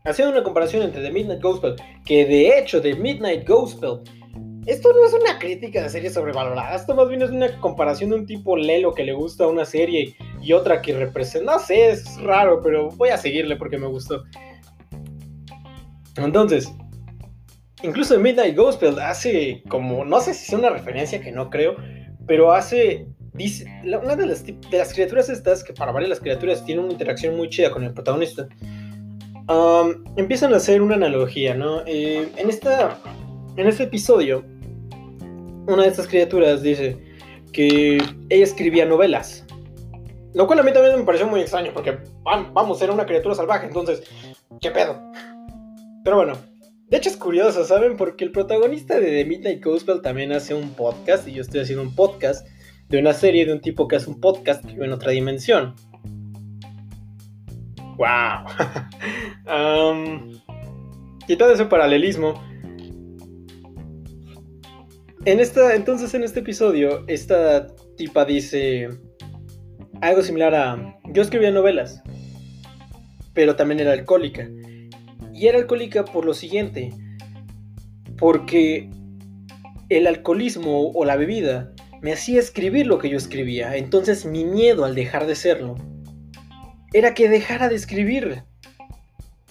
Haciendo una comparación entre The Midnight Gospel, que de hecho The Midnight Gospel esto no es una crítica de series sobrevaloradas, esto más bien es una comparación de un tipo lelo que le gusta una serie y otra que representa. No sé, es raro, pero voy a seguirle porque me gustó. Entonces, incluso Midnight Gospel hace como, no sé si es una referencia que no creo, pero hace, dice, una de las, criaturas estas, que para varias las criaturas tienen una interacción muy chida con el protagonista, empiezan a hacer una analogía, ¿no? Eh, en, esta, en este episodio, una de estas criaturas dice que ella escribía novelas. Lo cual a mí también me pareció muy extraño, porque vamos, era una criatura salvaje, entonces, ¿qué pedo? Pero bueno, de hecho es curioso, ¿saben? Porque el protagonista de The Midnight Gospel también hace un podcast, y yo estoy haciendo un podcast de una serie de un tipo que hace un podcast en otra dimensión. ¡Wow! um, quitando ese paralelismo, en esta, entonces en este episodio, esta tipa dice algo similar a, yo escribía novelas, pero también era alcohólica. Y era alcohólica por lo siguiente, porque el alcoholismo o la bebida me hacía escribir lo que yo escribía. Entonces mi miedo al dejar de serlo era que dejara de escribir.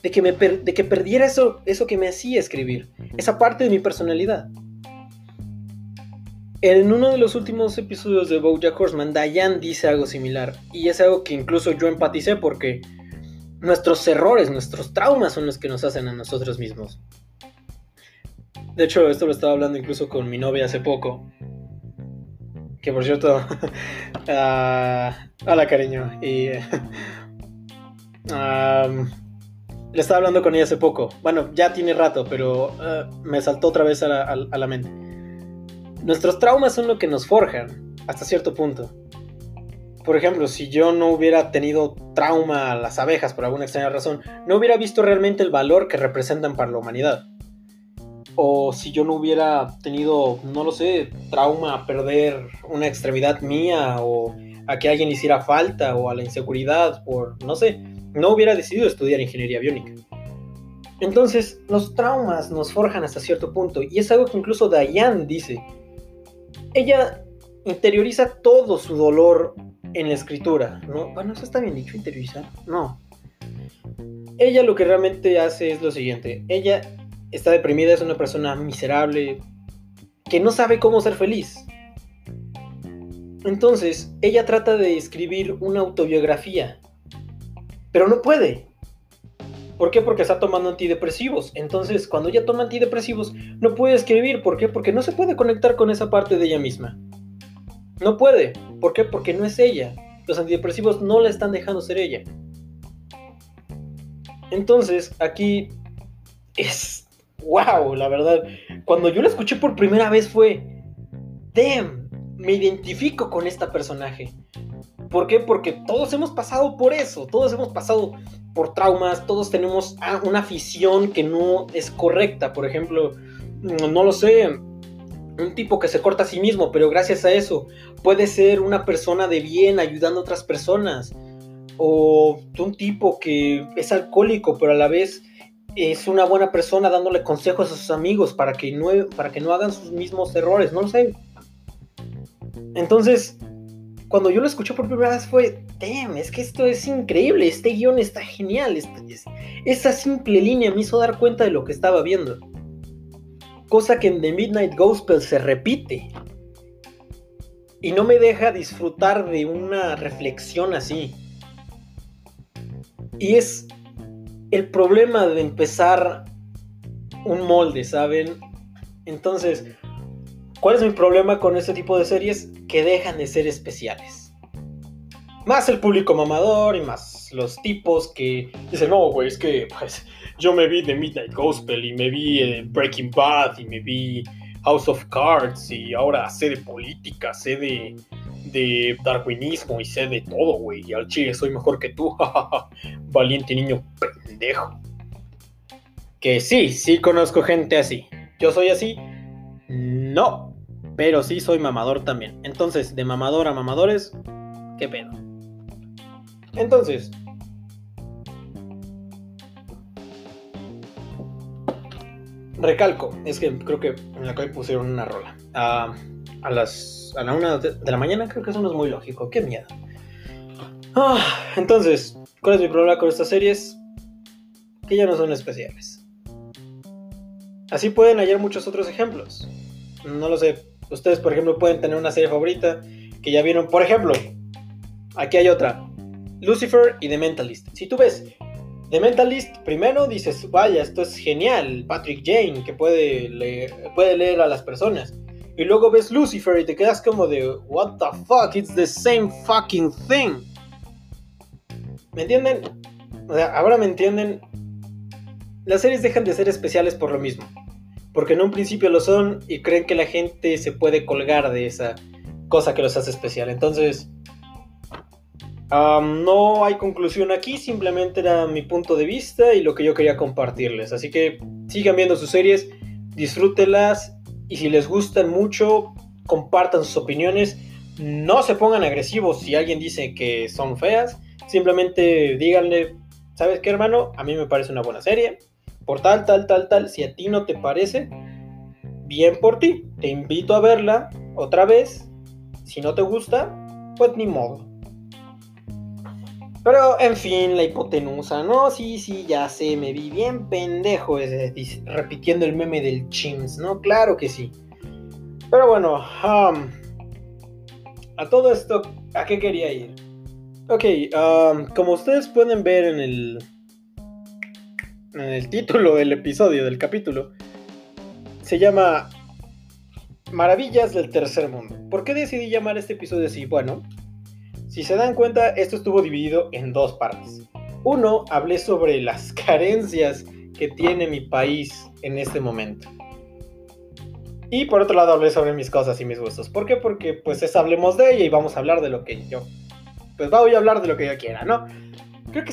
De que, me de que perdiera eso, eso que me hacía escribir. Esa parte de mi personalidad. En uno de los últimos episodios de Bojack Horseman, Diane dice algo similar. Y es algo que incluso yo empaticé porque nuestros errores, nuestros traumas son los que nos hacen a nosotros mismos. De hecho, esto lo estaba hablando incluso con mi novia hace poco. Que por cierto, uh, hola cariño. Y le estaba hablando con ella hace poco. Bueno, ya tiene rato, pero ah, me saltó otra vez a la, a la mente. Nuestros traumas son lo que nos forjan, hasta cierto punto. Por ejemplo, si yo no hubiera tenido trauma a las abejas por alguna extraña razón, no hubiera visto realmente el valor que representan para la humanidad. O si yo no hubiera tenido, no lo sé, trauma a perder una extremidad mía o a que alguien hiciera falta o a la inseguridad por, no sé, no hubiera decidido estudiar ingeniería biónica. Entonces, los traumas nos forjan hasta cierto punto y es algo que incluso Diane dice. Ella interioriza todo su dolor en la escritura, ¿no? Bueno, eso está bien dicho, interiorizar. No. Ella lo que realmente hace es lo siguiente. Ella está deprimida, es una persona miserable, que no sabe cómo ser feliz. Entonces, ella trata de escribir una autobiografía, pero no puede. ¿Por qué? Porque está tomando antidepresivos. Entonces, cuando ella toma antidepresivos, no puede escribir. ¿Por qué? Porque no se puede conectar con esa parte de ella misma. No puede. ¿Por qué? Porque no es ella. Los antidepresivos no la están dejando ser ella. Entonces, aquí es wow, la verdad. Cuando yo la escuché por primera vez fue, damn, me identifico con esta personaje. ¿Por qué? Porque todos hemos pasado por eso, todos hemos pasado por traumas, todos tenemos una afición que no es correcta. Por ejemplo, no lo sé, un tipo que se corta a sí mismo, pero gracias a eso puede ser una persona de bien ayudando a otras personas. O un tipo que es alcohólico, pero a la vez es una buena persona dándole consejos a sus amigos para que no, para que no hagan sus mismos errores, no lo sé. Entonces, cuando yo lo escuché por primera vez fue, damn, es que esto es increíble, este guion está genial, esa simple línea me hizo dar cuenta de lo que estaba viendo cosa que en The Midnight Gospel se repite. Y no me deja disfrutar de una reflexión así. Y es el problema de empezar un molde, ¿saben? Entonces, ¿cuál es mi problema con este tipo de series? Que dejan de ser especiales. Más el público mamador y más los tipos que dicen, no, güey, es que pues yo me vi The Midnight Gospel y me vi eh, Breaking Bad y me vi House of Cards y ahora sé de política, sé de, de darwinismo y sé de todo, güey. Y al chile soy mejor que tú, valiente niño pendejo. Que sí, sí conozco gente así. ¿Yo soy así? No, pero sí soy mamador también. Entonces, de mamador a mamadores, ¿qué pedo? Entonces, recalco, es que creo que en la calle pusieron una rola. a las a la una de, la mañana creo que eso no es muy lógico. Qué miedo. Ah, entonces, ¿cuál es mi problema con estas series? Que ya no son especiales. Así pueden hallar muchos otros ejemplos. No lo sé. Ustedes, por ejemplo, pueden tener una serie favorita que ya vieron. Por ejemplo, aquí hay otra. Lucifer y The Mentalist. Si tú ves The Mentalist, primero dices, vaya, esto es genial, Patrick Jane, que puede leer, puede leer a las personas. Y luego ves Lucifer y te quedas como de, what the fuck, it's the same fucking thing. ¿Me entienden? O sea, ahora me entienden. Las series dejan de ser especiales por lo mismo. Porque en un principio lo son y creen que la gente se puede colgar de esa cosa que los hace especial. Entonces, no hay conclusión aquí, simplemente era mi punto de vista y lo que yo quería compartirles. Así que sigan viendo sus series, disfrútenlas y si les gustan mucho, compartan sus opiniones. No se pongan agresivos si alguien dice que son feas. Simplemente díganle, ¿sabes qué hermano? A mí me parece una buena serie. Por tal, tal, tal, tal. Si a ti no te parece, bien por ti. Te invito a verla otra vez Si no te gusta, pues ni modo. Pero, en fin, la hipotenusa, ¿no? Sí, sí, ya sé, me vi bien pendejo repitiendo el meme del Chims, ¿no? Claro que sí. Pero bueno, um, a todo esto, ¿a qué quería ir? Ok, um, como ustedes pueden ver en el, el título del episodio, del capítulo, se llama Maravillas del Tercer Mundo. ¿Por qué decidí llamar este episodio así? Bueno, si se dan cuenta, esto estuvo dividido en dos partes. Uno, hablé sobre las carencias que tiene mi país en este momento. Y por otro lado hablé sobre mis cosas y mis gustos. ¿Por qué? Porque pues es hablemos de ella y vamos a hablar de lo que yo... Pues voy a hablar de lo que yo quiera, ¿no? Creo que...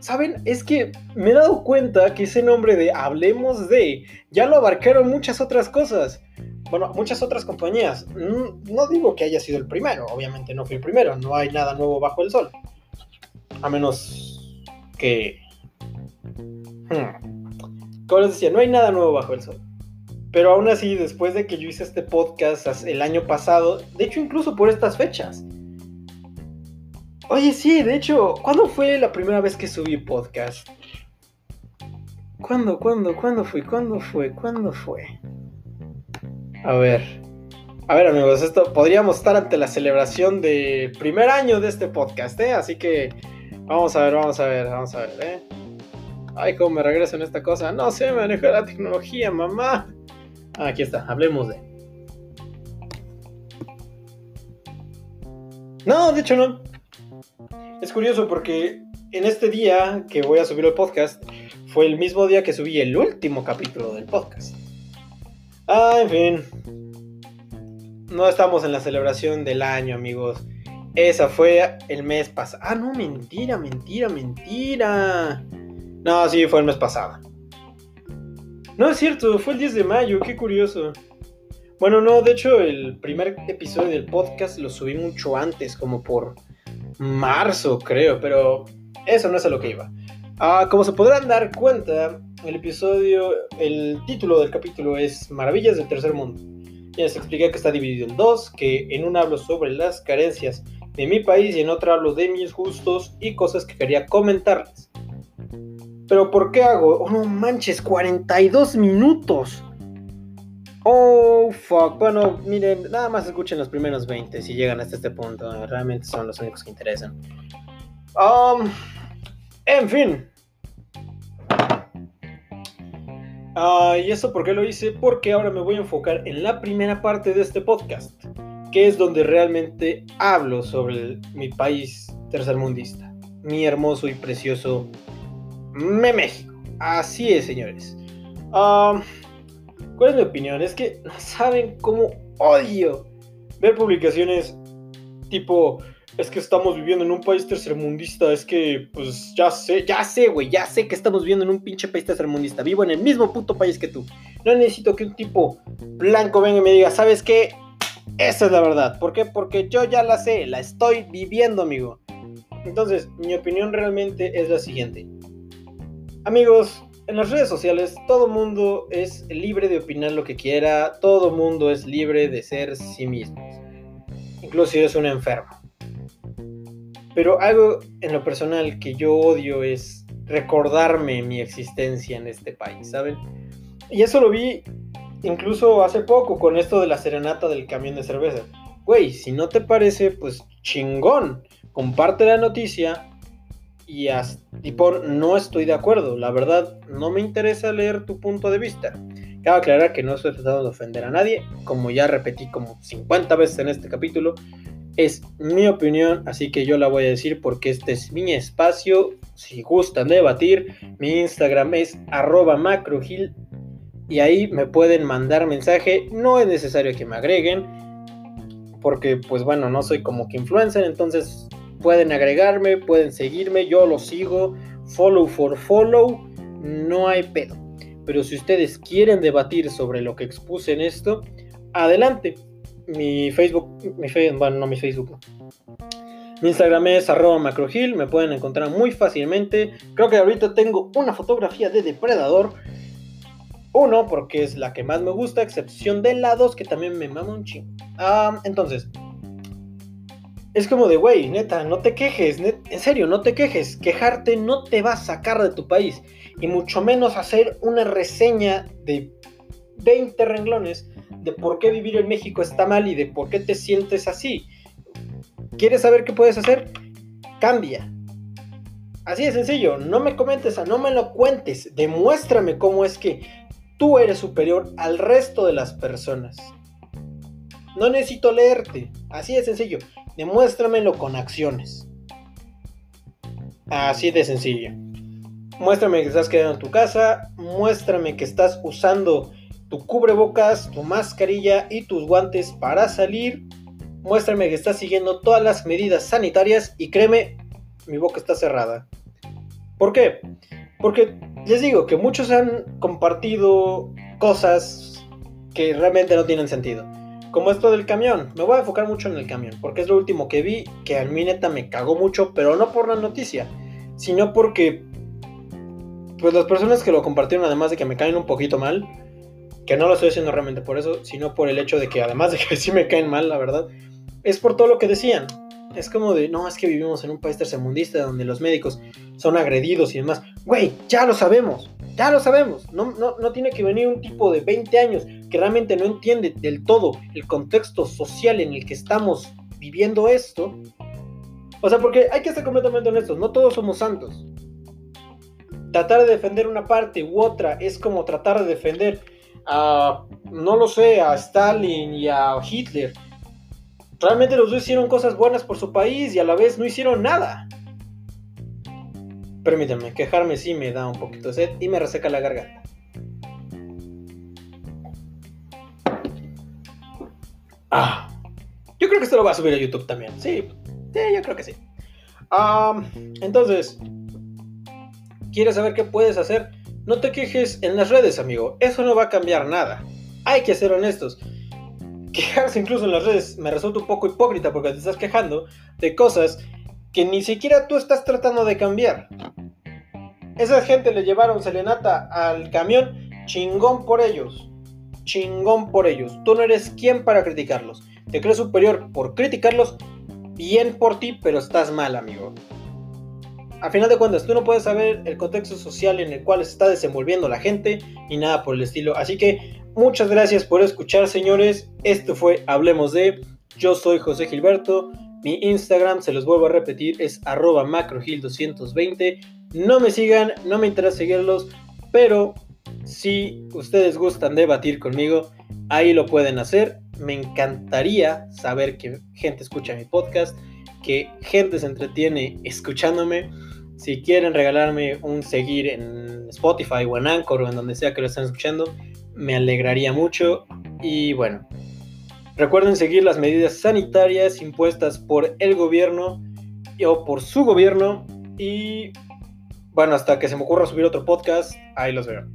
¿Saben? Es que me he dado cuenta que ese nombre de Hablemos de ya lo abarcaron muchas otras cosas bueno, muchas otras compañías. Mm, no digo que haya sido el primero, obviamente no fui el primero, no hay nada nuevo bajo el sol. A menos que... Hmm. Como les decía, no hay nada nuevo bajo el sol. Pero aún así, después de que yo hice este podcast el año pasado, de hecho incluso por estas fechas. Oye, sí, de hecho, ¿cuándo fue la primera vez que subí podcast? ¿Cuándo, cuándo, cuándo fue? ¿Cuándo fue? ¿Cuándo fue? A ver. A ver, amigos, esto podríamos estar ante la celebración del primer año de este podcast, ¿eh? Así que vamos a ver, vamos a ver, vamos a ver, ¿eh? Ay, cómo me regreso en esta cosa. No sé manejar la tecnología, mamá. Ah, aquí está, hablemos de. No, de hecho no. Es curioso porque en este día que voy a subir el podcast fue el mismo día que subí el último capítulo del podcast. Ah, en fin. No estamos en la celebración del año, amigos. Esa fue el mes pasado. Ah, no, mentira, mentira, mentira. No, sí, fue el mes pasado. No es cierto, fue el 10 de mayo, qué curioso. Bueno, no, de hecho el primer episodio del podcast lo subí mucho antes, como por marzo, creo, pero eso no es a lo que iba. Ah, como se podrán dar cuenta, el episodio, el título del capítulo es Maravillas del Tercer Mundo. Ya les expliqué que está dividido en dos, que en una hablo sobre las carencias de mi país y en otra hablo de mis gustos y cosas que quería comentarles. Pero ¿por qué hago? Oh, no manches, 42 minutos. Oh, fuck. Bueno, miren, nada más escuchen los primeros 20 si llegan hasta este punto. Realmente son los únicos que interesan. Um, en fin, Ah, ¿Y eso por qué lo hice? Porque ahora me voy a enfocar en la primera parte de este podcast, que es donde realmente hablo sobre mi país tercermundista, mi hermoso y precioso México. Así es, señores. Ah, ¿Cuál es mi opinión? Es que no saben cómo odio ver publicaciones tipo es que estamos viviendo en un país tercermundista, es que, pues, ya sé, ya sé, güey, ya sé que estamos viviendo en un pinche país tercermundista, vivo en el mismo puto país que tú. No necesito que un tipo blanco venga y me diga, ¿sabes qué? Esa es la verdad. ¿Por qué? Porque yo ya la sé, la estoy viviendo, amigo. Entonces, mi opinión realmente es la siguiente. Amigos, en las redes sociales todo mundo es libre de opinar lo que quiera, todo mundo es libre de ser sí mismo. Incluso si eres un enfermo. Pero algo en lo personal que yo odio es recordarme mi existencia en este país, ¿saben? Y eso lo vi incluso hace poco con esto de la serenata del camión de cerveza. Güey, si no te parece, pues chingón. Comparte la noticia y, y pon no estoy de acuerdo. La verdad, no me interesa leer tu punto de vista. Cabe aclarar que no estoy tratando de ofender a nadie, como ya repetí como 50 veces en este capítulo. Es mi opinión, así que yo la voy a decir porque este es mi espacio. Si gustan debatir, mi Instagram es arroba macrogil y ahí me pueden mandar mensaje. No es necesario que me agreguen porque pues bueno, no soy como que influencer, entonces pueden agregarme, pueden seguirme, yo lo sigo, follow for follow, no hay pedo. Pero si ustedes quieren debatir sobre lo que expuse en esto, adelante mi Facebook, mi Facebook, bueno, no mi Facebook. Mi Instagram es arroba macrogil, me pueden encontrar muy fácilmente. Creo que ahorita tengo una fotografía de depredador. Uno, porque es la que más me gusta, excepción de la dos, que también me mama un chingo. Ah, entonces, es como de, güey, neta, no te quejes, en serio, no te quejes. Quejarte no te va a sacar de tu país. Y mucho menos hacer una reseña de 20 renglones de por qué vivir en México está mal y de por qué te sientes así. ¿Quieres saber qué puedes hacer? Cambia. Así de sencillo, no me comentes, no me lo cuentes, demuéstrame cómo es que tú eres superior al resto de las personas. No necesito leerte, así de sencillo, demuéstramelo con acciones. Así de sencillo. Muéstrame que estás quedando en tu casa, muéstrame que estás usando tu cubrebocas, tu mascarilla y tus guantes para salir. Muéstrame que estás siguiendo todas las medidas sanitarias y créeme, mi boca está cerrada. ¿Por qué? Porque les digo que muchos han compartido cosas que realmente no tienen sentido. Como esto del camión. Me voy a enfocar mucho en el camión. Porque es lo último que vi. Que a mí neta me cagó mucho. Pero no por la noticia. Sino porque. Pues las personas que lo compartieron. Además de que me caen un poquito mal. Que no lo estoy haciendo realmente por eso. Sino por el hecho de que además de que sí me caen mal, la verdad. Es por todo lo que decían. Es como de, no, es que vivimos en un país tercermundista donde los médicos son agredidos y demás. Güey, ya lo sabemos, ya lo sabemos. No, no, no tiene que venir un tipo de 20 años que realmente no entiende del todo el contexto social en el que estamos viviendo esto. O sea, porque hay que ser completamente honestos, no todos somos santos. Tratar de defender una parte u otra es como tratar de defender a, no lo sé, a Stalin y a Hitler Realmente los dos hicieron cosas buenas por su país y a la vez no hicieron nada. Permítanme, quejarme sí me da un poquito de sed y me reseca la garganta. Ah, yo creo que esto lo va a subir a YouTube también. Sí, sí yo creo que sí. entonces, ¿quieres saber qué puedes hacer? No te quejes en las redes, amigo. Eso no va a cambiar nada. Hay que ser honestos quejarse incluso en las redes me resulta un poco hipócrita porque te estás quejando de cosas que ni siquiera tú estás tratando de cambiar. Esa gente le llevaron selenata al camión, chingón por ellos. Chingón por ellos. Tú no eres quien para criticarlos. Te crees superior por criticarlos, bien por ti, pero estás mal, amigo. A final de cuentas, tú no puedes saber el contexto social en el cual se está desenvolviendo la gente ni nada por el estilo. Así que Muchas gracias por escuchar, señores. Esto fue Hablemos de. Yo soy José Gilberto. Mi Instagram, se los vuelvo a repetir, es arroba macrogil220. No me sigan, no me interesa seguirlos, pero si ustedes gustan debatir conmigo, ahí lo pueden hacer. Me encantaría saber que gente escucha mi podcast, que gente se entretiene escuchándome. Si quieren regalarme un seguir en Spotify o en Anchor o en donde sea que lo estén escuchando, me alegraría mucho. Y bueno, recuerden seguir las medidas sanitarias impuestas por el gobierno o por su gobierno. Y bueno, hasta que se me ocurra subir otro podcast, ahí los veo.